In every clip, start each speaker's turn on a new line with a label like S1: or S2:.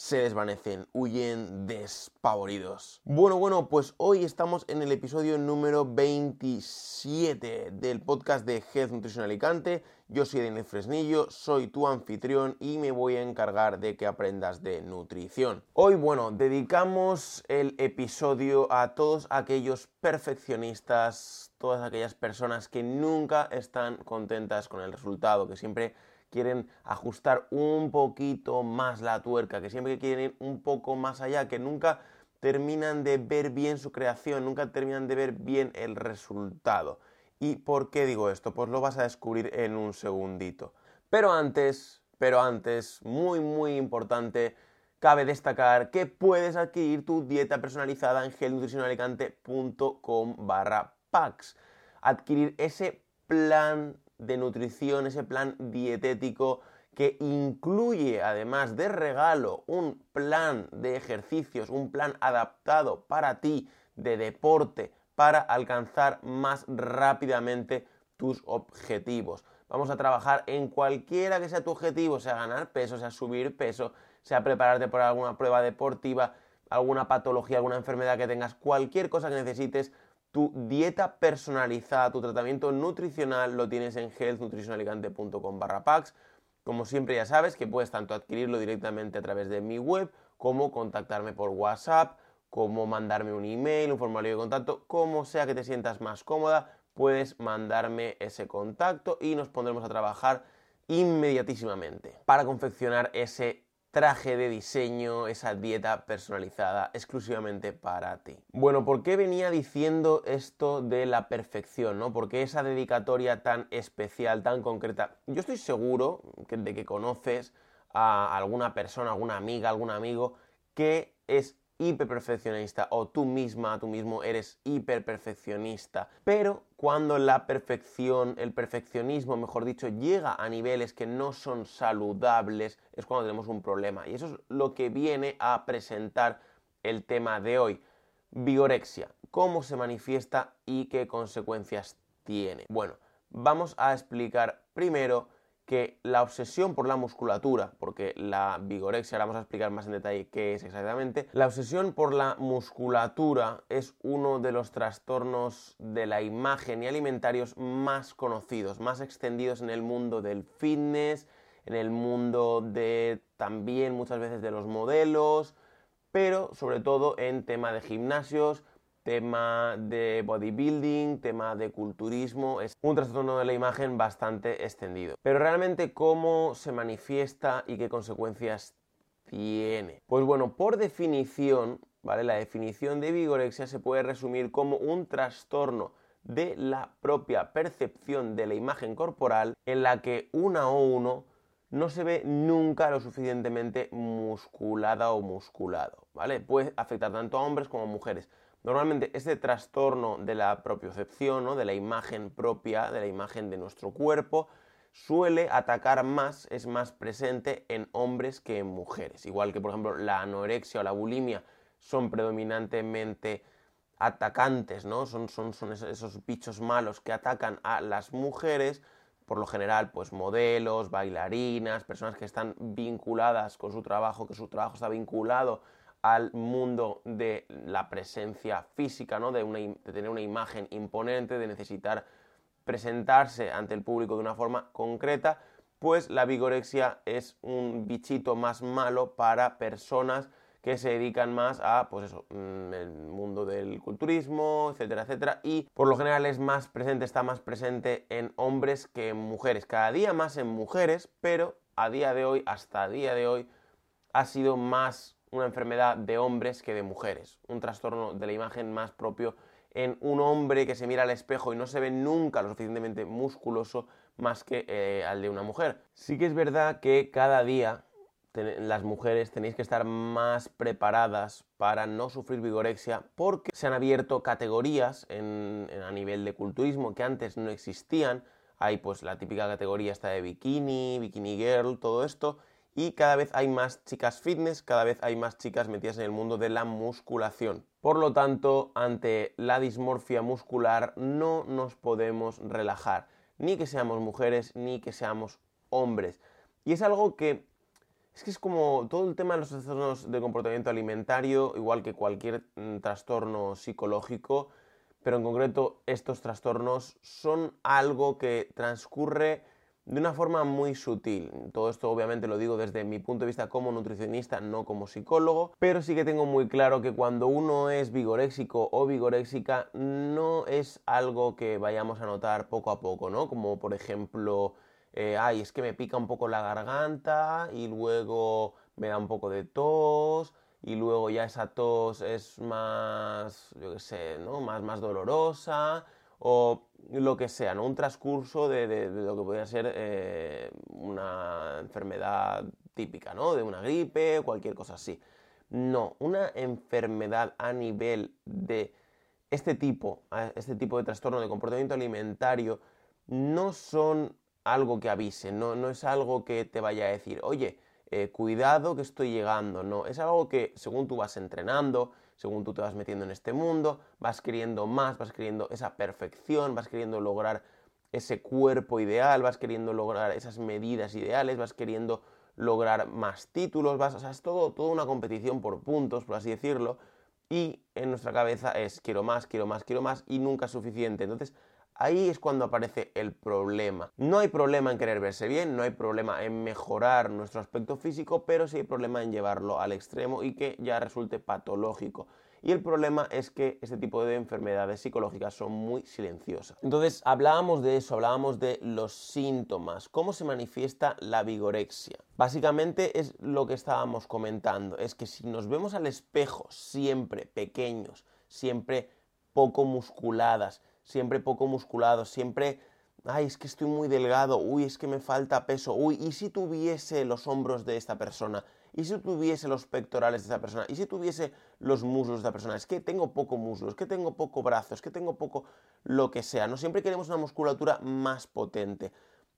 S1: se desvanecen, huyen despavoridos. Bueno, bueno, pues hoy estamos en el episodio número 27 del podcast de Health Nutrition Alicante. Yo soy Daniel Fresnillo, soy tu anfitrión y me voy a encargar de que aprendas de nutrición. Hoy, bueno, dedicamos el episodio a todos aquellos perfeccionistas, todas aquellas personas que nunca están contentas con el resultado, que siempre quieren ajustar un poquito más la tuerca, que siempre quieren ir un poco más allá, que nunca terminan de ver bien su creación, nunca terminan de ver bien el resultado. ¿Y por qué digo esto? Pues lo vas a descubrir en un segundito. Pero antes, pero antes, muy muy importante, cabe destacar que puedes adquirir tu dieta personalizada en gelnutricionalicante.com barra packs. Adquirir ese plan de nutrición, ese plan dietético que incluye además de regalo un plan de ejercicios, un plan adaptado para ti de deporte para alcanzar más rápidamente tus objetivos. Vamos a trabajar en cualquiera que sea tu objetivo, sea ganar peso, sea subir peso, sea prepararte por alguna prueba deportiva, alguna patología, alguna enfermedad que tengas, cualquier cosa que necesites, tu dieta personalizada, tu tratamiento nutricional lo tienes en healthnutritionalicante.com barra packs. Como siempre ya sabes que puedes tanto adquirirlo directamente a través de mi web como contactarme por WhatsApp, como mandarme un email, un formulario de contacto, como sea que te sientas más cómoda, puedes mandarme ese contacto y nos pondremos a trabajar inmediatísimamente para confeccionar ese traje de diseño, esa dieta personalizada exclusivamente para ti. Bueno, ¿por qué venía diciendo esto de la perfección? ¿no? ¿Por qué esa dedicatoria tan especial, tan concreta? Yo estoy seguro de que conoces a alguna persona, alguna amiga, algún amigo que es hiperperfeccionista o tú misma, tú mismo eres hiperperfeccionista. Pero cuando la perfección, el perfeccionismo, mejor dicho, llega a niveles que no son saludables, es cuando tenemos un problema. Y eso es lo que viene a presentar el tema de hoy. Vigorexia, cómo se manifiesta y qué consecuencias tiene. Bueno, vamos a explicar primero que la obsesión por la musculatura, porque la vigorexia, ahora vamos a explicar más en detalle qué es exactamente, la obsesión por la musculatura es uno de los trastornos de la imagen y alimentarios más conocidos, más extendidos en el mundo del fitness, en el mundo de también muchas veces de los modelos, pero sobre todo en tema de gimnasios, tema de bodybuilding, tema de culturismo, es un trastorno de la imagen bastante extendido. Pero realmente cómo se manifiesta y qué consecuencias tiene. Pues bueno, por definición, ¿vale? La definición de vigorexia se puede resumir como un trastorno de la propia percepción de la imagen corporal en la que una o uno no se ve nunca lo suficientemente musculada o musculado, ¿vale? Puede afectar tanto a hombres como a mujeres. Normalmente este trastorno de la propiocepción, ¿no? de la imagen propia, de la imagen de nuestro cuerpo, suele atacar más, es más presente en hombres que en mujeres. Igual que por ejemplo la anorexia o la bulimia son predominantemente atacantes, ¿no? Son, son, son esos bichos malos que atacan a las mujeres, por lo general, pues modelos, bailarinas, personas que están vinculadas con su trabajo, que su trabajo está vinculado al mundo de la presencia física, ¿no? de, tener una imagen imponente, de necesitar presentarse ante el público de una forma concreta, pues la vigorexia es un bichito más malo para personas que se dedican más a, pues eso, mm, el mundo del culturismo, etcétera, etcétera, y por lo general es más presente, está más presente en hombres que en mujeres, cada día más en mujeres, pero a día de hoy, hasta día de hoy, ha sido más una enfermedad de hombres que de mujeres, un trastorno de la imagen más propio en un hombre que se mira al espejo y no se ve nunca lo suficientemente musculoso más que eh, al de una mujer. Sí que es verdad que cada día las mujeres tenéis que estar más preparadas para no sufrir vigorexia porque se han abierto categorías a nivel de culturismo que antes no existían. Hay pues la típica categoría esta de bikini, bikini girl, todo esto y cada vez hay más chicas fitness, cada vez hay más chicas metidas en el mundo de la musculación. Por lo tanto, ante la dismorfia muscular no nos podemos relajar, ni que seamos mujeres ni que seamos hombres. Y es algo que es que es como todo el tema de los trastornos de comportamiento alimentario, igual que cualquier mm, trastorno psicológico, pero en concreto estos trastornos son algo que transcurre de una forma muy sutil. Todo esto obviamente lo digo desde mi punto de vista como nutricionista, no como psicólogo, pero sí que tengo muy claro que cuando uno es vigoréxico o vigoréxica no es algo que vayamos a notar poco a poco, ¿no? Como por ejemplo, eh, ay, es que me pica un poco la garganta y luego me da un poco de tos y luego ya esa tos es más, yo qué sé, ¿no? Más, más dolorosa o lo que sea, ¿no? Un transcurso de, lo que podría ser eh, una enfermedad típica, ¿no? De una gripe, cualquier cosa así. No, una enfermedad a nivel de este tipo, este tipo de trastorno de comportamiento alimentario, no son algo que avise, no, no es algo que te vaya a decir, oye, eh, cuidado que estoy llegando, no, es algo que según tú vas entrenando, según tú te vas metiendo en este mundo, vas queriendo más, vas queriendo esa perfección, vas queriendo lograr ese cuerpo ideal, vas queriendo lograr esas medidas ideales, vas queriendo lograr más títulos, vas, es todo, toda una competición por puntos, por así decirlo, y en nuestra cabeza es quiero más, quiero más, quiero más y nunca es suficiente. Entonces, Ahí es cuando aparece el problema. No hay problema en querer verse bien, no hay problema en mejorar nuestro aspecto físico, pero sí hay problema en llevarlo al extremo y que ya resulte patológico. Y el problema es que este tipo de enfermedades psicológicas son muy silenciosas. Entonces hablábamos de eso, hablábamos de los síntomas, cómo se manifiesta la vigorexia. Básicamente es lo que estábamos comentando, es que si nos vemos al espejo siempre pequeños, siempre poco musculadas, siempre poco musculado, siempre, ay, es que estoy muy delgado, uy, es que me falta peso, uy, ¿y si tuviese los hombros de esta persona? ¿Y si tuviese los pectorales de esta persona? ¿Y si tuviese los muslos de esta persona? Es que tengo poco muslo, es que tengo poco brazo, es que tengo poco lo que sea. No siempre queremos una musculatura más potente.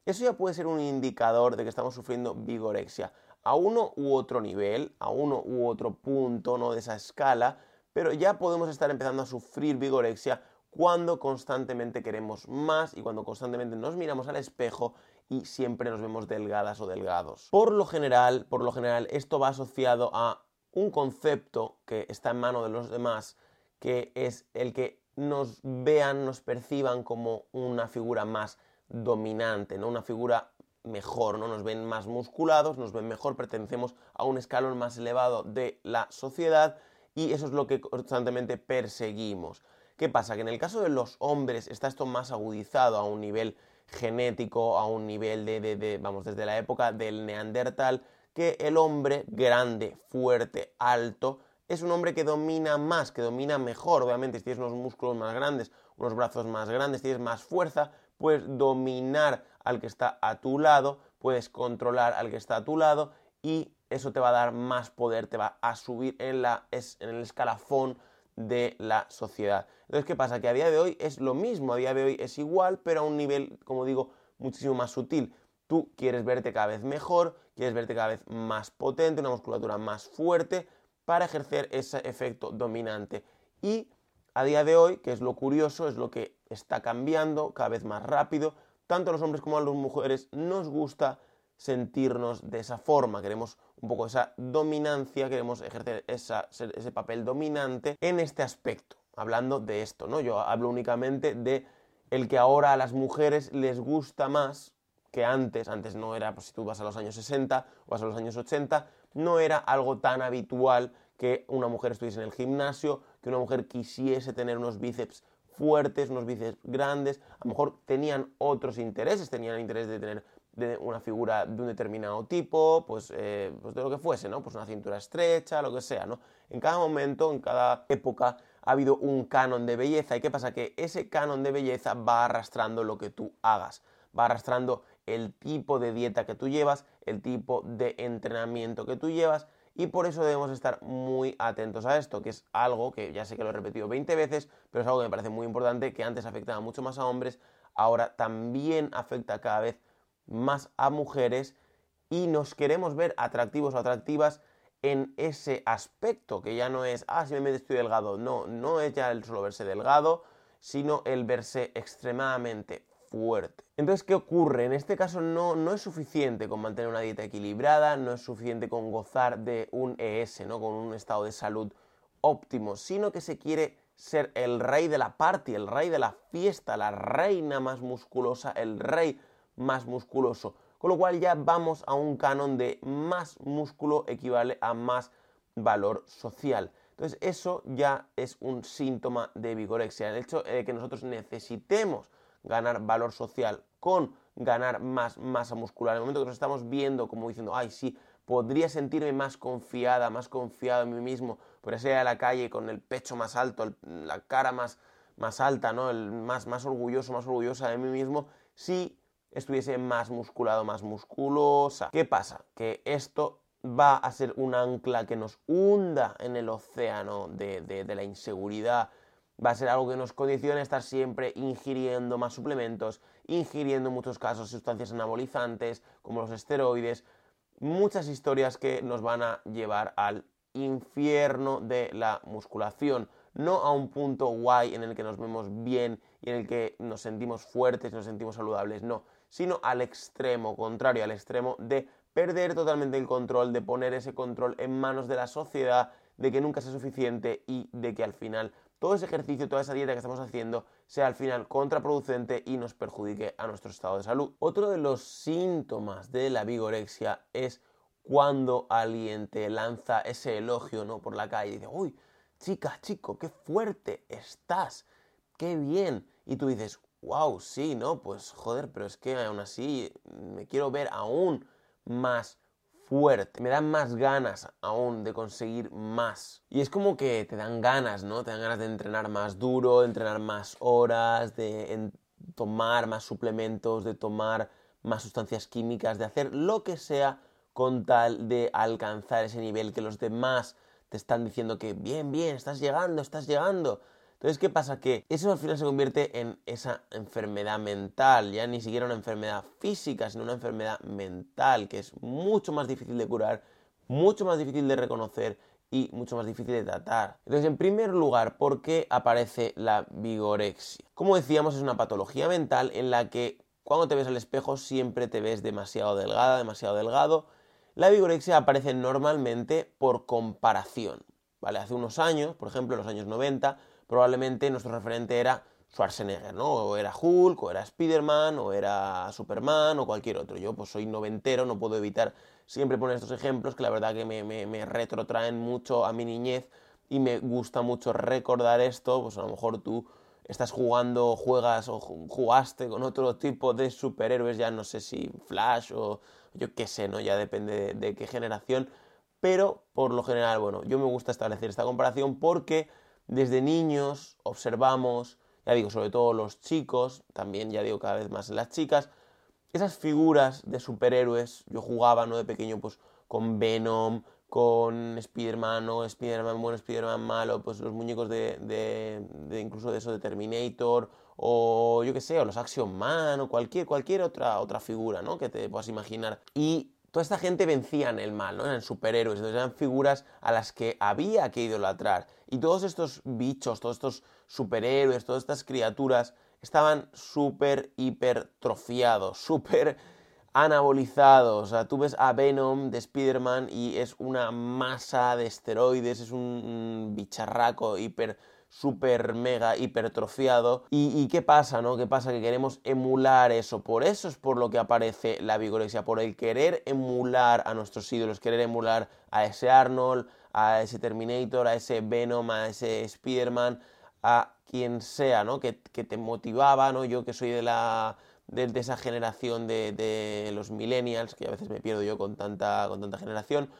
S1: Eso ya puede ser un indicador de que estamos sufriendo vigorexia. A uno u otro nivel, a uno u otro punto ¿no? de esa escala, pero ya podemos estar empezando a sufrir vigorexia cuando constantemente queremos más y cuando constantemente nos miramos al espejo y siempre nos vemos delgadas o delgados. Por lo general, por lo general esto va asociado a un concepto que está en mano de los demás, que es el que nos vean, nos perciban como una figura más dominante, ¿no? Una figura mejor, ¿no? Nos ven más musculados, nos ven mejor, pertenecemos a un escalón más elevado de la sociedad y eso es lo que constantemente perseguimos. ¿Qué pasa? Que en el caso de los hombres está esto más agudizado a un nivel genético, a un nivel de, vamos, desde la época del neandertal, que el hombre grande, fuerte, alto, es un hombre que domina más, que domina mejor. Obviamente, si tienes unos músculos más grandes, unos brazos más grandes, tienes más fuerza, puedes dominar al que está a tu lado, puedes controlar al que está a tu lado y eso te va a dar más poder, te va a subir en, la, en el escalafón de la sociedad. Entonces, ¿qué pasa? Que a día de hoy es lo mismo, a día de hoy es igual, pero a un nivel, como digo, muchísimo más sutil. Tú quieres verte cada vez mejor, quieres verte cada vez más potente, una musculatura más fuerte para ejercer ese efecto dominante. Y a día de hoy, que es lo curioso, es lo que está cambiando cada vez más rápido, tanto a los hombres como a las mujeres nos gusta sentirnos de esa forma, queremos un poco esa dominancia, queremos ejercer ese papel dominante en este aspecto, hablando de esto, ¿no? Yo hablo únicamente de el que ahora a las mujeres les gusta más que antes, antes no era, pues si tú vas a los años 60 o vas a los años 80, no era algo tan habitual que una mujer estuviese en el gimnasio, que una mujer quisiese tener unos bíceps fuertes, unos bíceps grandes, a lo mejor tenían otros intereses, tenían interés de tener de una figura de un determinado tipo, pues, eh, pues, de lo que fuese, ¿no? Pues una cintura estrecha, lo que sea, ¿no? En cada momento, en cada época ha habido un canon de belleza. ¿Y qué pasa? Que ese canon de belleza va arrastrando lo que tú hagas, va arrastrando el tipo de dieta que tú llevas, el tipo de entrenamiento que tú llevas, y por eso debemos estar muy atentos a esto, que es algo que ya sé que lo he repetido 20 veces, pero es algo que me parece muy importante, que antes afectaba mucho más a hombres, ahora también afecta cada vez a mujeres y nos queremos ver atractivos o atractivas en ese aspecto, que ya no es, ah, simplemente estoy delgado, no, no es ya el solo verse delgado, sino el verse extremadamente fuerte. Entonces, ¿qué ocurre? En este caso no, no es suficiente con mantener una dieta equilibrada, no es suficiente con gozar de un ES, ¿no? con un estado de salud óptimo, sino que se quiere ser el rey de la party, el rey de la fiesta, la reina más musculosa, el rey más musculoso. Con lo cual ya vamos a un canon de más músculo equivale a más valor social. Entonces eso ya es un síntoma de vigorexia. El hecho de que nosotros necesitemos ganar valor social con ganar más masa muscular. En el momento que nos estamos viendo como diciendo, ay, sí, podría sentirme más confiada, más confiado en mí mismo, por ir a la calle con el pecho más alto, la cara más, más alta, ¿no? El más, más orgulloso, más orgullosa de mí mismo, si estuviese más musculado, más musculosa. ¿Qué pasa? Que esto va a ser un ancla que nos hunda en el océano de, la inseguridad, va a ser algo que nos condiciona a estar siempre ingiriendo más suplementos, ingiriendo en muchos casos sustancias anabolizantes como los esteroides, muchas historias que nos van a llevar al infierno de la musculación, no a un punto guay en el que nos vemos bien y en el que nos sentimos fuertes, nos sentimos saludables, no, sino al extremo contrario, al extremo de perder totalmente el control, de poner ese control en manos de la sociedad, de que nunca sea suficiente y de que al final todo ese ejercicio, toda esa dieta que estamos haciendo sea al final contraproducente y nos perjudique a nuestro estado de salud. Otro de los síntomas de la vigorexia es cuando alguien te lanza ese elogio ¿no? por la calle y dice, uy, chica, chico, qué fuerte estás, qué bien. Y tú dices, wow, sí, ¿no? Pues joder, pero es que aún así me quiero ver aún más fuerte, me dan más ganas aún de conseguir más. Y es como que te dan ganas, ¿no? Te dan ganas de entrenar más duro, de entrenar más horas, de tomar más suplementos, de tomar más sustancias químicas, de hacer lo que sea con tal de alcanzar ese nivel que los demás te están diciendo que bien, bien, estás llegando, estás llegando. Entonces, ¿qué pasa? Que eso al final se convierte en esa enfermedad mental, ya ni siquiera una enfermedad física, sino una enfermedad mental, que es mucho más difícil de curar, mucho más difícil de reconocer y mucho más difícil de tratar. Entonces, en primer lugar, ¿por qué aparece la vigorexia? Como decíamos, es una patología mental en la que cuando te ves al espejo siempre te ves demasiado delgada, demasiado delgado. La vigorexia aparece normalmente por comparación. ¿Vale? Hace unos años, por ejemplo, en los años 90, probablemente nuestro referente era Schwarzenegger, ¿no? O era Hulk, o era Spider-Man, o era Superman, o cualquier otro. Yo pues soy noventero, no puedo evitar siempre poner estos ejemplos que la verdad que me, retrotraen mucho a mi niñez y me gusta mucho recordar esto, pues a lo mejor tú estás jugando, juegas o jugaste con otro tipo de superhéroes, ya no sé si Flash o yo qué sé, ¿no? Ya depende de qué generación, pero por lo general, bueno, yo me gusta establecer esta comparación porque desde niños observamos, ya digo, sobre todo los chicos, también ya digo cada vez más las chicas, esas figuras de superhéroes, yo jugaba, ¿no? De pequeño, pues con Venom, con Spider-Man, Spider-Man bueno, Spider-Man malo, pues los muñecos de, incluso de eso Terminator, o yo qué sé, o los Action Man, o cualquier, cualquier otra, otra figura, ¿no? Que te puedas imaginar. Y toda esta gente vencían el mal, ¿no? Eran superhéroes, entonces eran figuras a las que había que idolatrar. Y todos estos bichos, todos estos superhéroes, todas estas criaturas estaban súper hipertrofiados, súper anabolizados. O sea, tú ves a Venom de Spider-Man y es una masa de esteroides, es un bicharraco hiper súper mega hipertrofiado. ¿Y, qué pasa, no? ¿Qué pasa? Que queremos emular eso. Por eso es por lo que aparece la vigorexia, por el querer emular a nuestros ídolos, querer emular a ese Arnold, a ese Terminator, a ese Venom, a ese Spider-Man, a quien sea, ¿no? Que, te motivaba, ¿no? Yo que soy de la... De, esa generación de, de, los millennials, que a veces me pierdo yo con tanta, con tanta generación,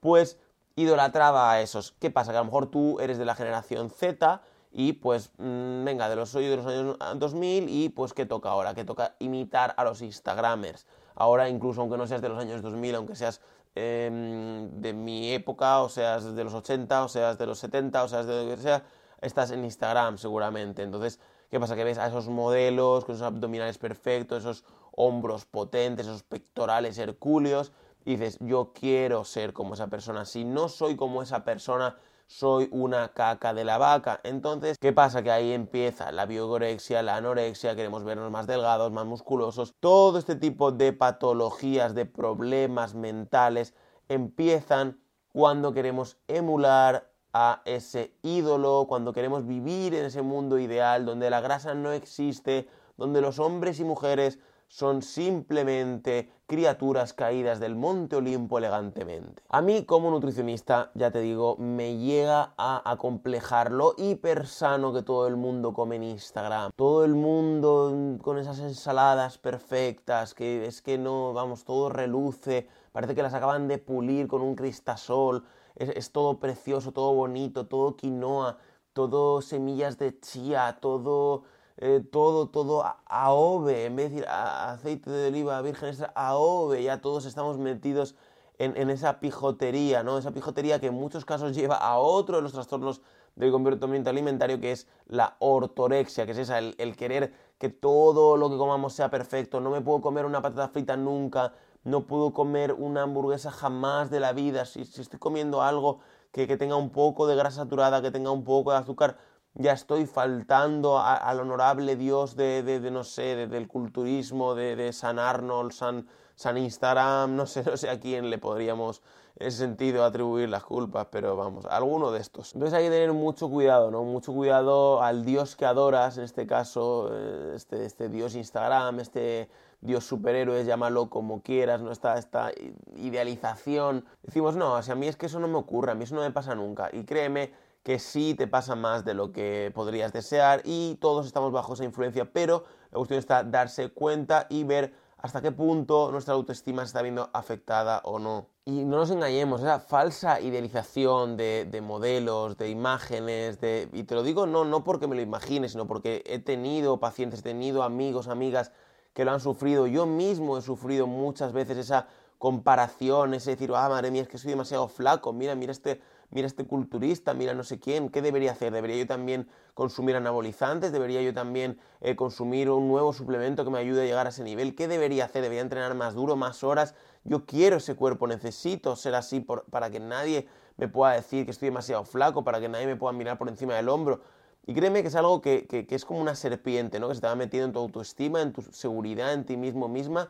S1: pues idolatraba a esos. ¿Qué pasa? Que a lo mejor tú eres de la generación Z y pues mm, venga, de los soy de los años 2000 y pues ¿qué toca ahora? Que toca imitar a los Instagramers. Ahora incluso aunque no seas de los años 2000, aunque seas em, de mi época, o seas de los 80, o seas de los 70, o seas de lo que sea, estás en Instagram seguramente. Entonces, ¿qué pasa? Que ves a esos modelos con esos abdominales perfectos, esos hombros potentes, esos pectorales hercúleos dices, yo quiero ser como esa persona. Si no soy como esa persona, soy una caca de la vaca. Entonces, ¿qué pasa? Que ahí empieza la biogorexia, la anorexia, queremos vernos más delgados, más musculosos. Todo este tipo de patologías, de problemas mentales empiezan cuando queremos emular a ese ídolo, cuando queremos vivir en ese mundo ideal donde la grasa no existe, donde los hombres y mujeres son simplemente criaturas caídas del monte Olimpo elegantemente. A mí como nutricionista, ya te digo, me llega a acomplejar lo hiper sano que todo el mundo come en Instagram. Todo el mundo con esas ensaladas perfectas, que es que no, vamos, todo reluce, parece que las acaban de pulir con un cristasol, es, es todo precioso, todo bonito, todo quinoa, todo semillas de chía, todo eh, todo, todo AOVE, en vez de decir aceite de oliva virgen extra, AOVE, ya todos estamos metidos en, esa pijotería, ¿no? Esa pijotería que en muchos casos lleva a otro de los trastornos del comportamiento alimentario, que es la ortorexia, que es esa, el, querer que todo lo que comamos sea perfecto, no me puedo comer una patata frita nunca, no puedo comer una hamburguesa jamás de la vida, si, estoy comiendo algo que, que tenga un poco de grasa saturada, que tenga un poco de azúcar, ya estoy faltando al honorable Dios de, de, no sé, del culturismo, de, de, San Arnold, San, San Instagram, no sé, no sé a quién le podríamos en ese sentido atribuir las culpas, pero vamos, alguno de estos. Entonces hay que tener mucho cuidado, ¿no? Mucho cuidado al Dios que adoras, en este caso, eh, este, este Dios Instagram, este Dios superhéroe, llámalo como quieras, ¿no? Esta, esta idealización. Decimos, no, o a mí es que eso no me ocurre, a mí eso no me pasa nunca. Y créeme que sí te pasa más de lo que podrías desear y todos estamos bajo esa influencia, pero la cuestión está darse cuenta y ver hasta qué punto nuestra autoestima se está viendo afectada o no. Y no nos engañemos, esa falsa idealización de, modelos, de imágenes, de, y te lo digo no, no porque me lo imagine, sino porque he tenido pacientes, he tenido amigos, amigas que lo han sufrido, yo mismo he sufrido muchas veces esa comparación, ese decir, ah, madre mía, es que soy demasiado flaco, mira, mira este mira este culturista, mira no sé quién, ¿qué debería hacer? ¿Debería yo también consumir anabolizantes? ¿Debería yo también eh, consumir un nuevo suplemento que me ayude a llegar a ese nivel? ¿Qué debería hacer? ¿Debería entrenar más duro, más horas? Yo quiero ese cuerpo, necesito ser así para que nadie me pueda decir que estoy demasiado flaco, para que nadie me pueda mirar por encima del hombro. Y créeme que es algo que, que es como una serpiente, ¿no? Que se te va metiendo en tu autoestima, en tu seguridad, en ti mismo misma,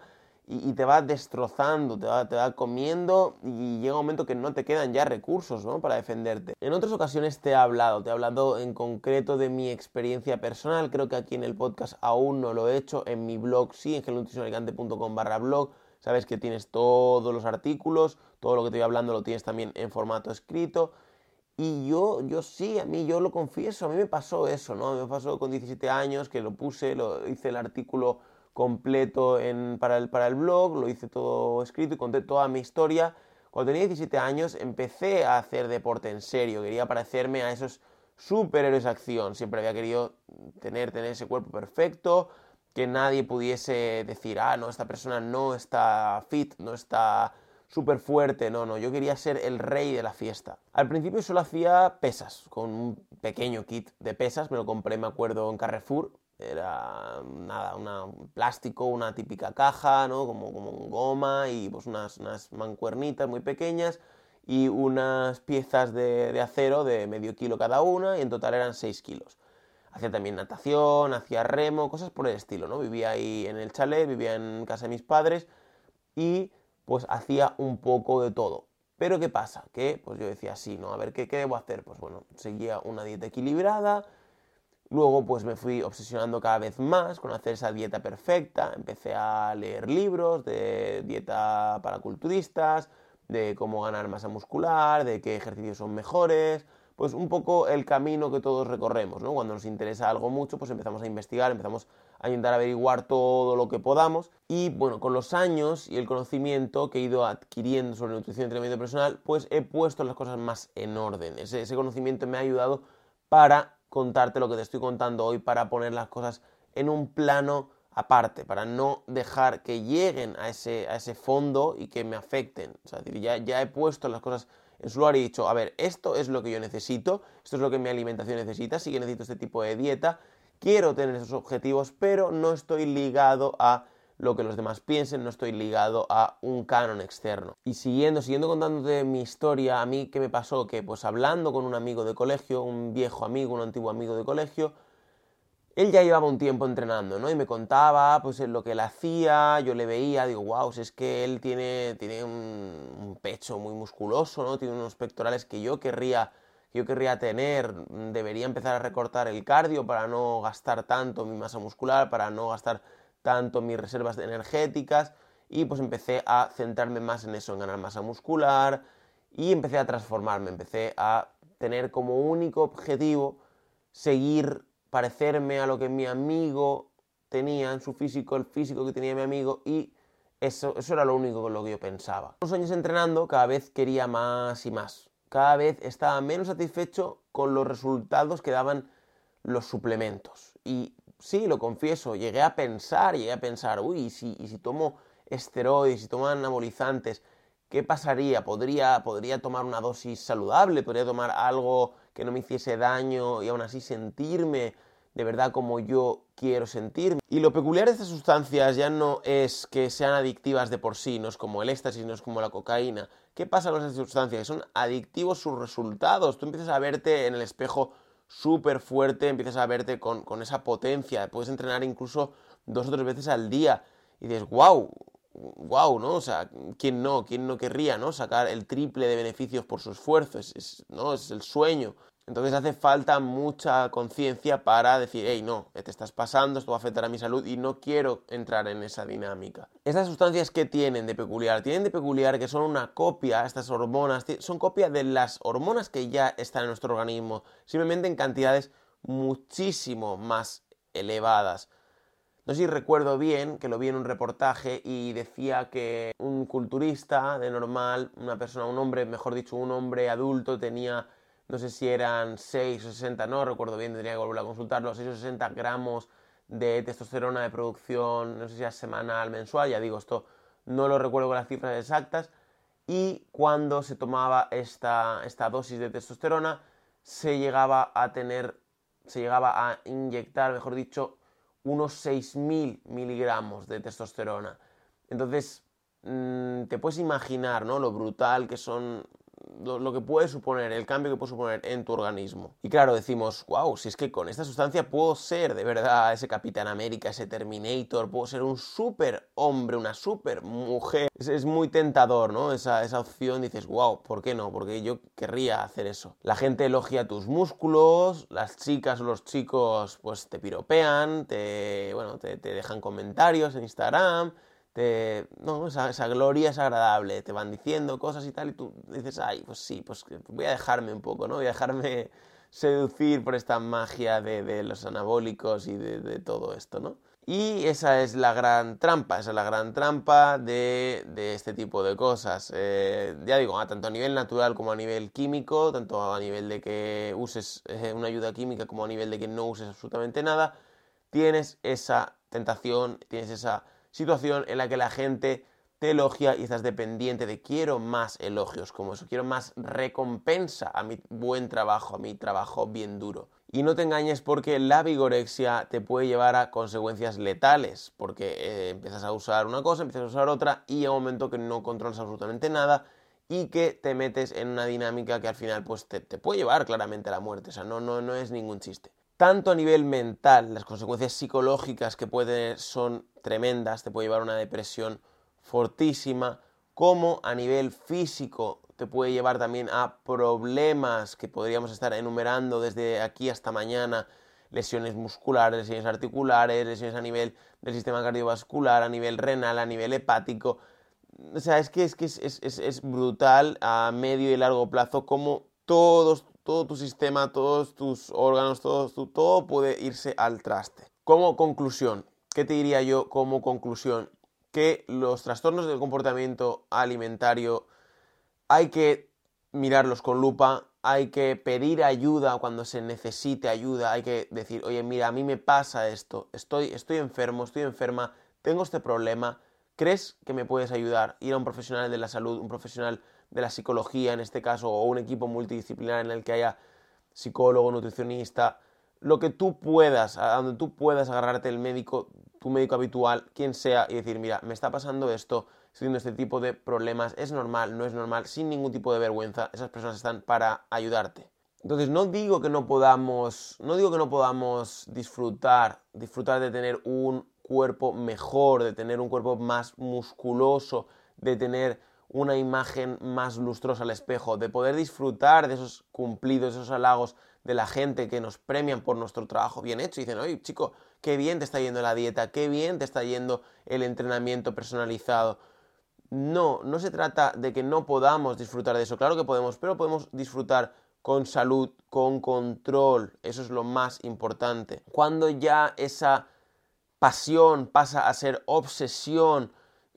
S1: y, te va destrozando, te va, te va, comiendo y llega un momento que no te quedan ya recursos ¿no? para defenderte. En otras ocasiones te he hablado, te he hablado en concreto de mi experiencia personal, creo que aquí en el podcast aún no lo he hecho, en mi blog sí, en gelnutricionalicante.com barra blog, sabes que tienes todos los artículos, todo lo que te voy hablando lo tienes también en formato escrito. Y yo, yo sí, a mí yo lo confieso, a mí me pasó eso, ¿no? Me pasó con 17 años que lo puse, lo hice el artículo completo en, para, el, para el blog, lo hice todo escrito y conté toda mi historia. Cuando tenía 17 años empecé a hacer deporte en serio, quería parecerme a esos superhéroes de acción, siempre había querido tener, tener ese cuerpo perfecto, que nadie pudiese decir, ah, no, esta persona no está fit, no está súper fuerte, no, no, yo quería ser el rey de la fiesta. Al principio solo hacía pesas, con un pequeño kit de pesas, me lo compré, me acuerdo, en Carrefour, era nada, un plástico, una típica caja, ¿no? Como, como goma y pues unas, unas, mancuernitas muy pequeñas y unas piezas de, de, acero de medio kilo cada una y en total eran 6 kilos. Hacía también natación, hacía remo, cosas por el estilo, ¿no? Vivía ahí en el chalet, vivía en casa de mis padres y pues hacía un poco de todo. Pero ¿qué pasa? Que pues yo decía, sí, ¿no? A ver, ¿qué, qué debo hacer? Pues bueno, seguía una dieta equilibrada, Luego pues me fui obsesionando cada vez más con hacer esa dieta perfecta, empecé a leer libros de dieta para culturistas, de cómo ganar masa muscular, de qué ejercicios son mejores, pues un poco el camino que todos recorremos, ¿no? Cuando nos interesa algo mucho, pues empezamos a investigar, empezamos a intentar averiguar todo lo que podamos y bueno, con los años y el conocimiento que he ido adquiriendo sobre nutrición y entrenamiento personal, pues he puesto las cosas más en orden. Ese, ese conocimiento me ha ayudado para contarte lo que te estoy contando hoy para poner las cosas en un plano aparte, para no dejar que lleguen a ese, a ese fondo y que me afecten. O sea, ya, ya he puesto las cosas en su lugar y he dicho, a ver, esto es lo que yo necesito, esto es lo que mi alimentación necesita, sí que necesito este tipo de dieta, quiero tener esos objetivos, pero no estoy ligado a lo que los demás piensen, no estoy ligado a un canon externo. Y siguiendo, siguiendo contándote mi historia, a mí qué me pasó, que pues hablando con un amigo de colegio, un viejo amigo, un antiguo amigo de colegio, él ya llevaba un tiempo entrenando, ¿no? Y me contaba, pues, lo que él hacía, yo le veía, digo, wow, si es que él tiene, tiene un, pecho muy musculoso, ¿no? Tiene unos pectorales que yo querría, que yo querría tener, debería empezar a recortar el cardio para no gastar tanto mi masa muscular, para no gastar tanto mis reservas energéticas, y pues empecé a centrarme más en eso, en ganar masa muscular, y empecé a transformarme, empecé a tener como único objetivo seguir parecerme a lo que mi amigo tenía en su físico, el físico que tenía mi amigo y eso, eso era lo único con lo que yo pensaba. Unos años entrenando cada vez quería más y más. Cada vez estaba menos satisfecho con los resultados que daban los suplementos. Y sí, lo confieso, llegué a pensar, llegué a pensar, uy, ¿y si, y si tomo esteroides, si tomo anabolizantes, ¿qué pasaría? ¿Podría, ¿Podría tomar una dosis saludable? ¿Podría tomar algo que no me hiciese daño y aún así sentirme de verdad como yo quiero sentirme. Y lo peculiar de estas sustancias ya no es que sean adictivas de por sí, no es como el éxtasis, no es como la cocaína. ¿Qué pasa con estas sustancias? Son adictivos sus resultados. Tú empiezas a verte en el espejo súper fuerte, empiezas a verte con, con, esa potencia, puedes entrenar incluso dos o tres veces al día y dices, wow, wow, ¿no? O sea, ¿quién no? ¿Quién no querría, ¿no? Sacar el triple de beneficios por su esfuerzo, es, ¿no? Es el sueño. Entonces hace falta mucha conciencia para decir, hey, no, te estás pasando, esto va a afectar a mi salud y no quiero entrar en esa dinámica. Estas sustancias que tienen de peculiar, tienen de peculiar que son una copia, estas hormonas, son copia de las hormonas que ya están en nuestro organismo, simplemente en cantidades muchísimo más elevadas. No sé si recuerdo bien que lo vi en un reportaje y decía que un culturista de normal, una persona, un hombre, mejor dicho, un hombre adulto tenía, no sé si eran 6 o 60, no recuerdo bien, tendría que volver a consultarlo, 6 o 60 gramos de testosterona de producción, no sé si era semanal, mensual, ya digo, esto no lo recuerdo con las cifras exactas, y cuando se tomaba esta, esta dosis de testosterona, se llegaba a tener, se llegaba a inyectar, mejor dicho, unos 6.000 miligramos de testosterona. Entonces, mm, te puedes imaginar ¿no? lo brutal que son lo, que puede suponer, el cambio que puede suponer en tu organismo. Y claro, decimos, wow, si es que con esta sustancia puedo ser de verdad ese Capitán América, ese Terminator, puedo ser un super hombre, una super mujer. Es, muy tentador, ¿no? Esa, esa opción, dices, wow, ¿por qué no? Porque yo querría hacer eso. La gente elogia tus músculos, las chicas o los chicos pues te piropean, te, bueno, te, te dejan comentarios en Instagram no, esa, gloria es agradable, te van diciendo cosas y tal, y tú dices, ay, pues sí, pues voy a dejarme un poco, ¿no? Voy a dejarme seducir por esta magia de, los anabólicos y de, todo esto, ¿no? Y esa es la gran trampa, esa es la gran trampa de, este tipo de cosas. Eh, ya digo, tanto a nivel natural como a nivel químico, tanto a nivel de que uses eh, una ayuda química como a nivel de que no uses absolutamente nada, tienes esa tentación, tienes esa situación en la que la gente te elogia y estás dependiente de quiero más elogios como eso, quiero más recompensa a mi buen trabajo, a mi trabajo bien duro. Y no te engañes porque la vigorexia te puede llevar a consecuencias letales, porque eh, empiezas a usar una cosa, empiezas a usar otra y a un momento que no controlas absolutamente nada y que te metes en una dinámica que al final pues te, te puede llevar claramente a la muerte, o sea, no, no, no es ningún chiste tanto a nivel mental, las consecuencias psicológicas que puede son tremendas, te puede llevar a una depresión fortísima, como a nivel físico te puede llevar también a problemas que podríamos estar enumerando desde aquí hasta mañana, lesiones musculares, lesiones articulares, lesiones a nivel del sistema cardiovascular, a nivel renal, a nivel hepático. O sea, es que es, que es, es brutal a medio y largo plazo como todos todo tu sistema, todos tus órganos, todo, todo puede irse al traste. Como conclusión, ¿qué te diría yo como conclusión? Que los trastornos del comportamiento alimentario hay que mirarlos con lupa, hay que pedir ayuda cuando se necesite ayuda, hay que decir, oye, mira, a mí me pasa esto, estoy, estoy enfermo, estoy enferma, tengo este problema, ¿crees que me puedes ayudar? Ir a un profesional de la salud, un profesional de la psicología en este caso, o un equipo multidisciplinar en el que haya psicólogo, nutricionista, lo que tú puedas, donde tú puedas agarrarte el médico, tu médico habitual, quien sea, y decir, mira, me está pasando esto, estoy teniendo este tipo de problemas, es normal, no es normal, sin ningún tipo de vergüenza, esas personas están para ayudarte. Entonces no digo que no podamos, no digo que no podamos disfrutar, disfrutar de tener un cuerpo mejor, de tener un cuerpo más musculoso, de tener una imagen más lustrosa al espejo, de poder disfrutar de esos cumplidos, esos halagos de la gente que nos premian por nuestro trabajo bien hecho y dicen, oye chico, qué bien te está yendo la dieta, qué bien te está yendo el entrenamiento personalizado. No, no se trata de que no podamos disfrutar de eso, claro que podemos, pero podemos disfrutar con salud, con control, eso es lo más importante. Cuando ya esa pasión pasa a ser obsesión,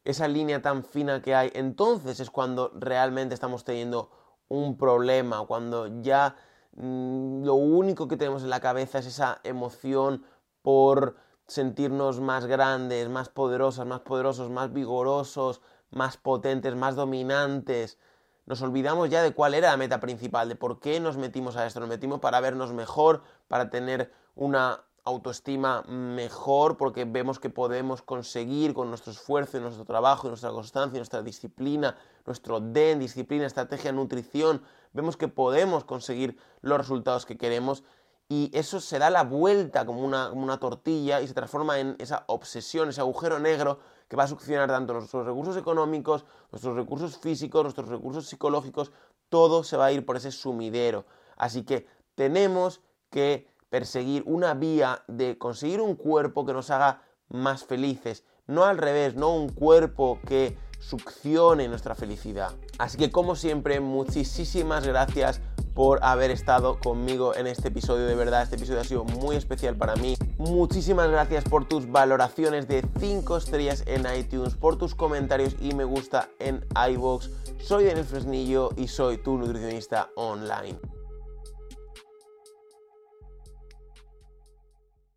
S1: esa línea tan fina que hay, entonces es cuando realmente estamos teniendo un problema, cuando ya mm, lo único que tenemos en la cabeza es esa emoción por sentirnos más grandes, más poderosas, más poderosos, más vigorosos, más potentes, más dominantes. Nos olvidamos ya de cuál era la meta principal, de por qué nos metimos a esto. Nos metimos para vernos mejor, para tener una autoestima mejor porque vemos que podemos conseguir con nuestro esfuerzo nuestro trabajo y nuestra constancia y nuestra disciplina, nuestro DEN, disciplina, estrategia, nutrición, vemos que podemos conseguir los resultados que queremos y eso se da la vuelta como una, como una tortilla y se transforma en esa obsesión, ese agujero negro que va a succionar tanto nuestros recursos económicos, nuestros recursos físicos, nuestros recursos psicológicos, todo se va a ir por ese sumidero. Así que tenemos que perseguir una vía de conseguir un cuerpo que nos haga más felices, no al revés, no un cuerpo que succione nuestra felicidad. Así que como siempre, muchísimas gracias por haber estado conmigo en este episodio. De verdad, este episodio ha sido muy especial para mí. Muchísimas gracias por tus valoraciones de 5 estrellas en iTunes, por tus comentarios y me gusta en iVoox. Soy Daniel Fresnillo y soy tu nutricionista online.